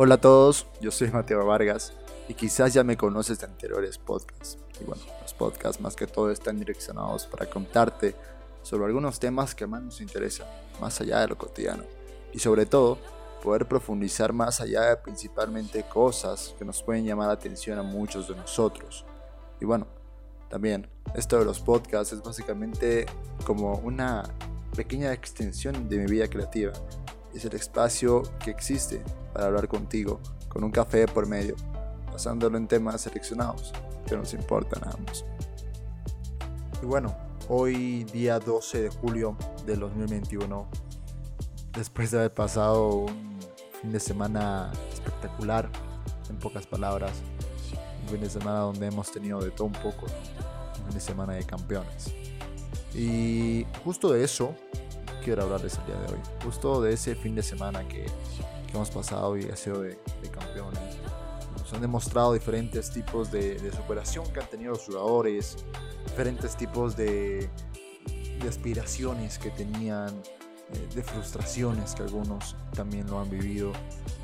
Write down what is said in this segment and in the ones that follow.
Hola a todos, yo soy Mateo Vargas y quizás ya me conoces de anteriores podcasts. Y bueno, los podcasts más que todo están direccionados para contarte sobre algunos temas que más nos interesan, más allá de lo cotidiano. Y sobre todo, poder profundizar más allá de principalmente cosas que nos pueden llamar la atención a muchos de nosotros. Y bueno, también esto de los podcasts es básicamente como una pequeña extensión de mi vida creativa. Es el espacio que existe para hablar contigo, con un café por medio, basándolo en temas seleccionados que nos importan a ambos. Y bueno, hoy día 12 de julio del 2021, después de haber pasado un fin de semana espectacular, en pocas palabras, un fin de semana donde hemos tenido de todo un poco, un fin de semana de campeones. Y justo de eso quiero hablarles el día de hoy, justo de ese fin de semana que, que hemos pasado y ha sido de, de, campeones. Nos han demostrado diferentes tipos de, de, superación que han tenido los jugadores, diferentes tipos de, de aspiraciones que tenían, eh, de frustraciones que algunos también lo han vivido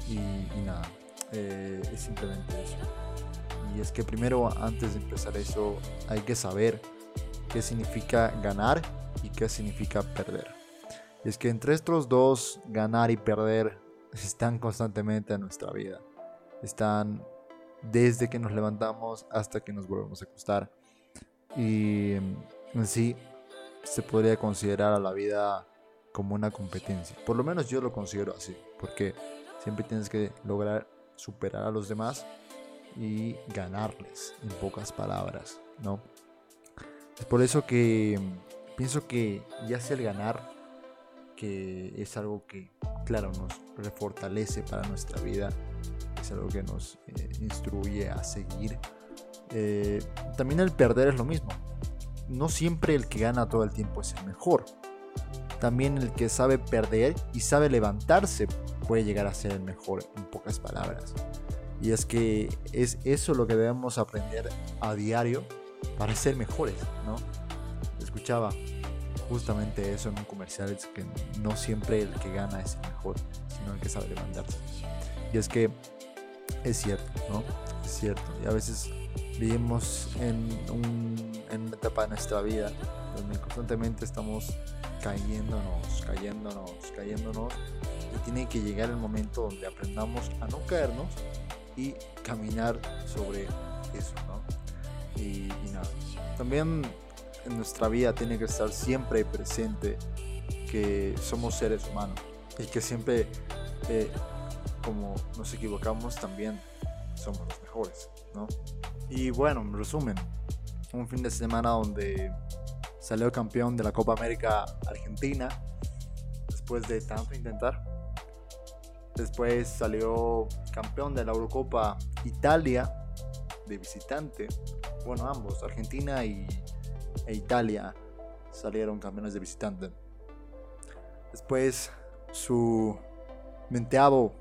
y, y nada, eh, es simplemente eso. Y es que primero, antes de empezar eso, hay que saber qué significa ganar y qué significa perder. Y es que entre estos dos, ganar y perder, están constantemente en nuestra vida. Están desde que nos levantamos hasta que nos volvemos a acostar. Y en sí se podría considerar a la vida como una competencia. Por lo menos yo lo considero así. Porque siempre tienes que lograr superar a los demás y ganarles, en pocas palabras, ¿no? Es por eso que pienso que ya sea el ganar, que es algo que, claro, nos refortalece para nuestra vida, es algo que nos eh, instruye a seguir. Eh, también el perder es lo mismo. No siempre el que gana todo el tiempo es el mejor. También el que sabe perder y sabe levantarse puede llegar a ser el mejor, en pocas palabras. Y es que es eso lo que debemos aprender a diario para ser mejores, ¿no? Escuchaba justamente eso en un comercial, es que no siempre el que gana es el mejor, sino el que sabe levantarse. Y es que es cierto, ¿no? Es cierto. Y a veces vivimos en, un, en una etapa de nuestra vida donde constantemente estamos cayéndonos, cayéndonos, cayéndonos. Y tiene que llegar el momento donde aprendamos a no caernos y caminar sobre eso, ¿no? Y, y, nada. También en nuestra vida tiene que estar siempre presente que somos seres humanos y que siempre, eh, como nos equivocamos, también somos los mejores, ¿no? Y bueno, en resumen, un fin de semana donde salió campeón de la Copa América Argentina después de tanto intentar Después salió campeón de la Eurocopa Italia de visitante. Bueno, ambos, Argentina y, e Italia salieron campeones de visitante. Después su menteado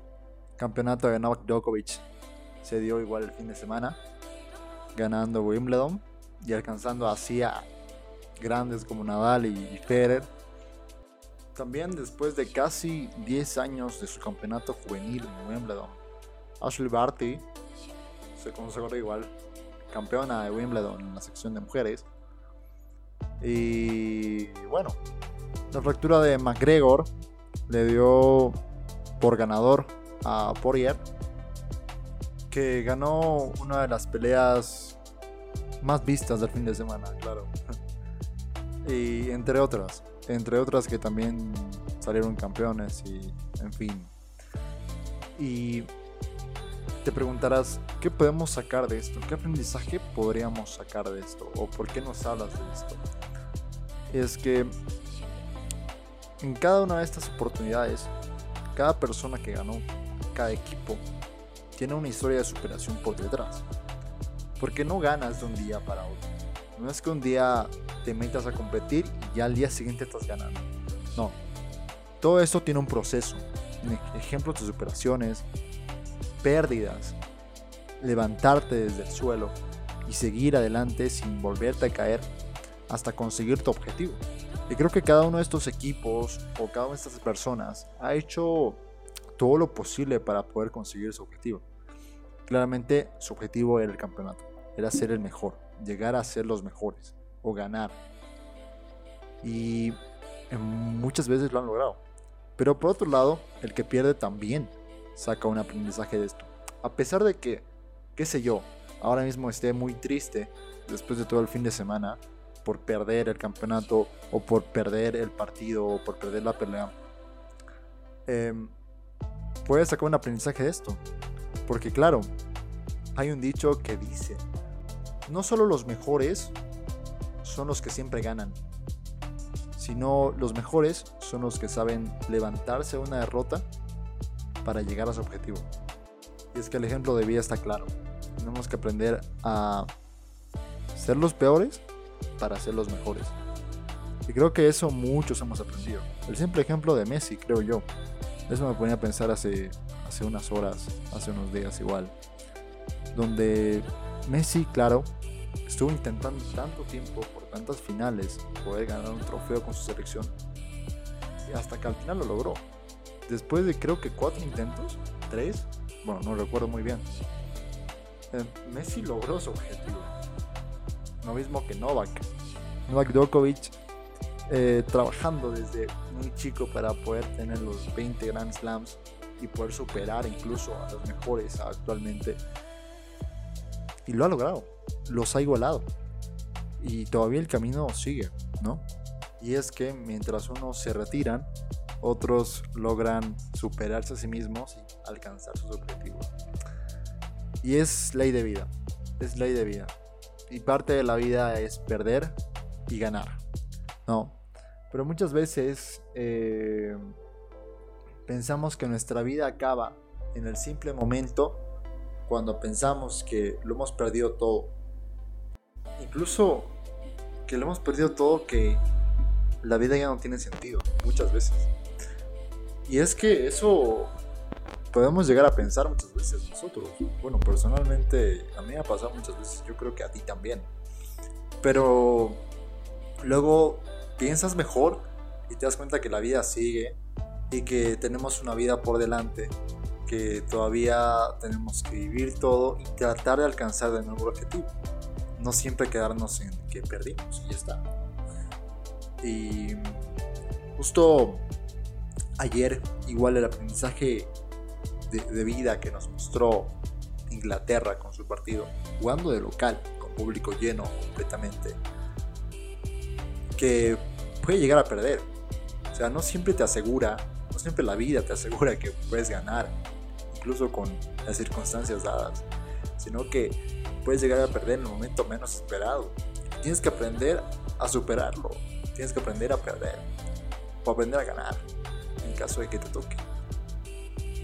campeonato de Novak Djokovic se dio igual el fin de semana, ganando Wimbledon y alcanzando así a grandes como Nadal y Federer también después de casi 10 años de su campeonato juvenil en Wimbledon, Ashley Barty se consagró igual campeona de Wimbledon en la sección de mujeres. Y bueno, la fractura de McGregor le dio por ganador a Poirier, que ganó una de las peleas más vistas del fin de semana, claro. y entre otras entre otras que también salieron campeones y en fin. Y te preguntarás, ¿qué podemos sacar de esto? ¿Qué aprendizaje podríamos sacar de esto? ¿O por qué nos hablas de esto? Es que en cada una de estas oportunidades, cada persona que ganó, cada equipo, tiene una historia de superación por detrás. Porque no ganas de un día para otro. No es que un día te metas a competir y ya al día siguiente estás ganando. No. Todo esto tiene un proceso. Ejemplos de superaciones, pérdidas, levantarte desde el suelo y seguir adelante sin volverte a caer hasta conseguir tu objetivo. Y creo que cada uno de estos equipos o cada una de estas personas ha hecho todo lo posible para poder conseguir su objetivo. Claramente su objetivo era el campeonato, era ser el mejor, llegar a ser los mejores o ganar. Y muchas veces lo han logrado. Pero por otro lado, el que pierde también saca un aprendizaje de esto. A pesar de que, qué sé yo, ahora mismo esté muy triste después de todo el fin de semana por perder el campeonato o por perder el partido o por perder la pelea, eh, puedes sacar un aprendizaje de esto. Porque claro, hay un dicho que dice, no solo los mejores son los que siempre ganan, sino los mejores son los que saben levantarse de una derrota para llegar a su objetivo. Y es que el ejemplo de vida está claro. Tenemos que aprender a ser los peores para ser los mejores. Y creo que eso muchos hemos aprendido. El simple ejemplo de Messi, creo yo. Eso me ponía a pensar hace, hace unas horas, hace unos días igual. Donde Messi, claro, estuvo intentando tanto tiempo por tantas finales poder ganar un trofeo con su selección. Y hasta que al final lo logró. Después de creo que cuatro intentos, tres, bueno, no recuerdo muy bien. Eh, Messi logró su objetivo. Lo mismo que Novak. Novak Djokovic eh, trabajando desde muy chico para poder tener los 20 Grand Slams y poder superar incluso a los mejores actualmente. Y lo ha logrado, los ha igualado. Y todavía el camino sigue, ¿no? Y es que mientras unos se retiran, otros logran superarse a sí mismos y alcanzar sus objetivos. Y es ley de vida, es ley de vida. Y parte de la vida es perder y ganar. No. Pero muchas veces eh, pensamos que nuestra vida acaba en el simple momento cuando pensamos que lo hemos perdido todo. Incluso que lo hemos perdido todo, que la vida ya no tiene sentido, muchas veces. Y es que eso podemos llegar a pensar muchas veces nosotros. Bueno, personalmente a mí me ha pasado muchas veces, yo creo que a ti también. Pero luego piensas mejor y te das cuenta que la vida sigue y que tenemos una vida por delante, que todavía tenemos que vivir todo y tratar de alcanzar de nuevo el objetivo. No siempre quedarnos en que perdimos y ya está. Y justo ayer, igual el aprendizaje de, vida que nos mostró Inglaterra con su partido, jugando de local, con público lleno completamente que puede llegar a perder. O sea, no siempre te asegura, no siempre la vida te asegura que puedes ganar, incluso con las circunstancias dadas, sino que puedes llegar a perder en el momento menos esperado. Tienes que aprender a superarlo, tienes que aprender a perder o aprender a ganar en caso de que te toque.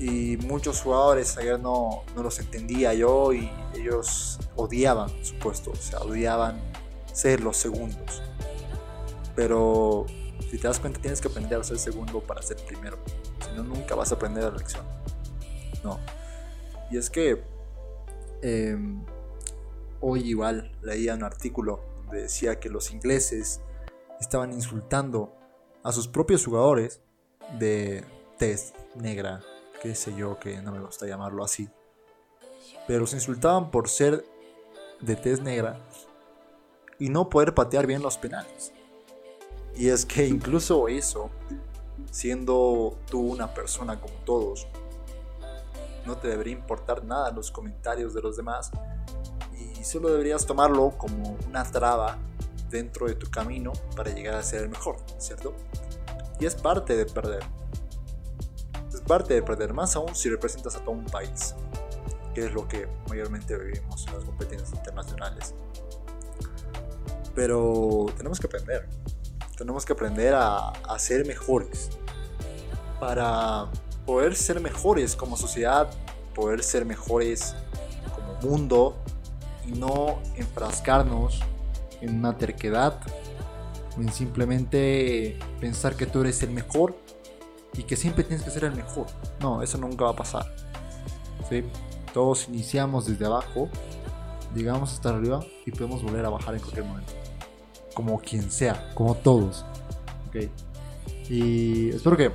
Y muchos jugadores ayer no, no los entendía yo y ellos odiaban su puesto, o sea, odiaban ser los segundos pero si te das cuenta tienes que aprender a ser segundo para ser primero. Si no, nunca vas a aprender la lección. No. Y es que em, hoy igual leía un artículo donde decía que los ingleses estaban insultando a sus propios jugadores de test negra, qué sé yo, que no me gusta llamarlo así. Pero se insultaban por ser de test negra y no poder patear bien los penales. Y es que incluso eso, siendo tú una persona como todos, no te debería importar nada los comentarios de los demás y solo deberías tomarlo como una traba dentro de tu camino para llegar a ser el mejor, ¿cierto? Y es parte de perder. Parte de perder, más aún si representas a todo un país, que es lo que mayormente vivimos en las competencias internacionales. Pero tenemos que aprender, tenemos que aprender a, ser mejores. Para poder ser mejores como sociedad, poder ser mejores como mundo y no enfrascarnos en una terquedad o en simplemente pensar que tú eres el mejor y que siempre tienes que ser el mejor. No, eso nunca va a pasar. ¿Sí? Todos iniciamos desde abajo, llegamos hasta arriba y podemos volver a bajar en cualquier momento como quien sea, como todos. Y espero que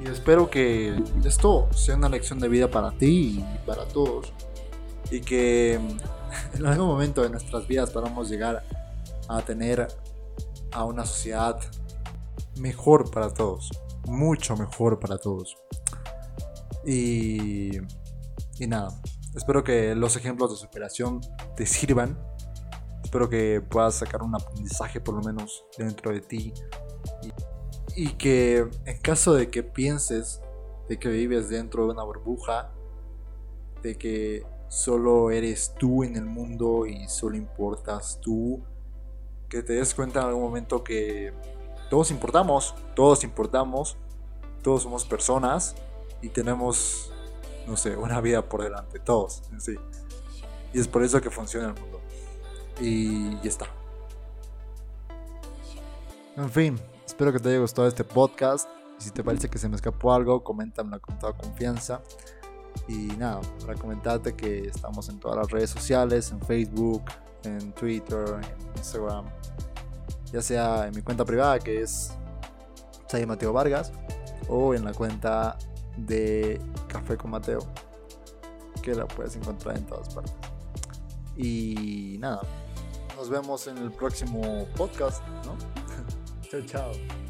Y espero que esto sea una lección de vida para ti y para todos. Y que en algún momento de nuestras vidas podamos llegar a tener a una sociedad mejor para todos. Mucho mejor para todos. Y, y nada, espero que los ejemplos de superación te sirvan. Espero que puedas sacar un aprendizaje por lo menos dentro de ti. Y, y que en caso de que pienses de que vives dentro de una burbuja, de que solo eres tú en el mundo y solo importas tú, que te des cuenta en algún momento que todos importamos, todos importamos, todos somos personas y tenemos, no sé, una vida por delante, todos, sí. Y es por eso que funciona el mundo. Y ya está. En fin, espero que te haya gustado este podcast. Si te parece que se me escapó algo, coméntamelo con toda confianza. Y nada, para comentarte que estamos en todas las redes sociales, en Facebook, en Twitter, en Instagram, ya sea en mi cuenta privada que es Chay Mateo Vargas o en la cuenta de Café con Mateo que la puedes encontrar en todas partes. Y nada, nos vemos en el próximo podcast, chao, chao.